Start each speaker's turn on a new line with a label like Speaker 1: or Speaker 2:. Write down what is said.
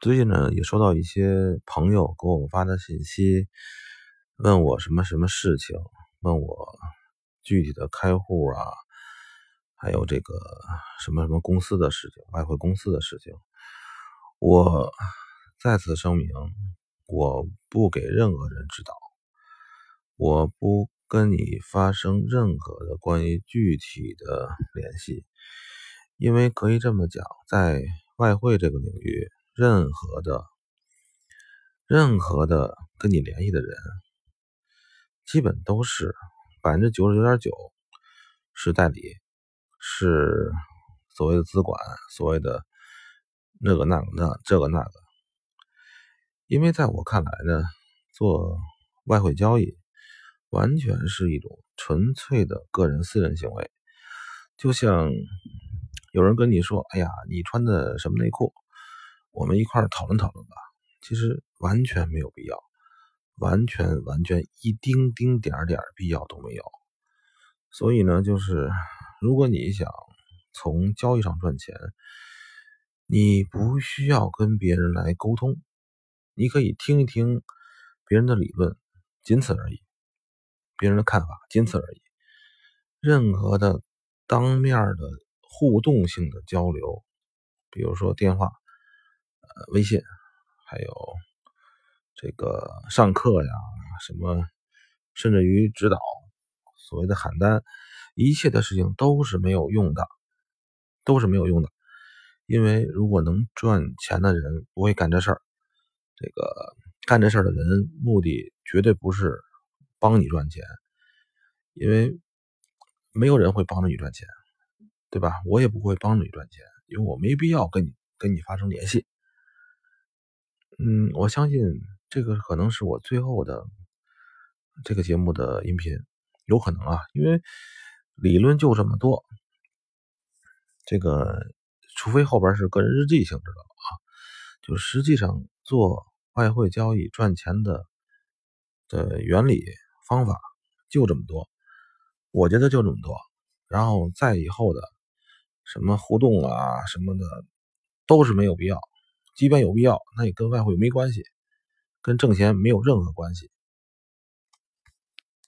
Speaker 1: 最近呢，也收到一些朋友给我发的信息，问我什么什么事情，问我具体的开户啊，还有这个什么什么公司的事情，外汇公司的事情。我再次声明，我不给任何人指导，我不跟你发生任何的关于具体的联系，因为可以这么讲，在外汇这个领域。任何的、任何的跟你联系的人，基本都是百分之九十九点九是代理，是所谓的资管，所谓的那个那个那这个那个。因为在我看来呢，做外汇交易完全是一种纯粹的个人私人行为，就像有人跟你说：“哎呀，你穿的什么内裤？”我们一块讨论讨论吧，其实完全没有必要，完全完全一丁丁点点必要都没有。所以呢，就是如果你想从交易上赚钱，你不需要跟别人来沟通，你可以听一听别人的理论，仅此而已；别人的看法，仅此而已。任何的当面的互动性的交流，比如说电话。微信，还有这个上课呀，什么，甚至于指导，所谓的喊单，一切的事情都是没有用的，都是没有用的。因为如果能赚钱的人不会干这事儿，这个干这事儿的人目的绝对不是帮你赚钱，因为没有人会帮着你赚钱，对吧？我也不会帮着你赚钱，因为我没必要跟你跟你发生联系。嗯，我相信这个可能是我最后的这个节目的音频，有可能啊，因为理论就这么多，这个除非后边是个人日记性质的啊，就实际上做外汇交易赚钱的的原理方法就这么多，我觉得就这么多，然后再以后的什么互动啊什么的都是没有必要。即便有必要，那也跟外汇没关系，跟挣钱没有任何关系。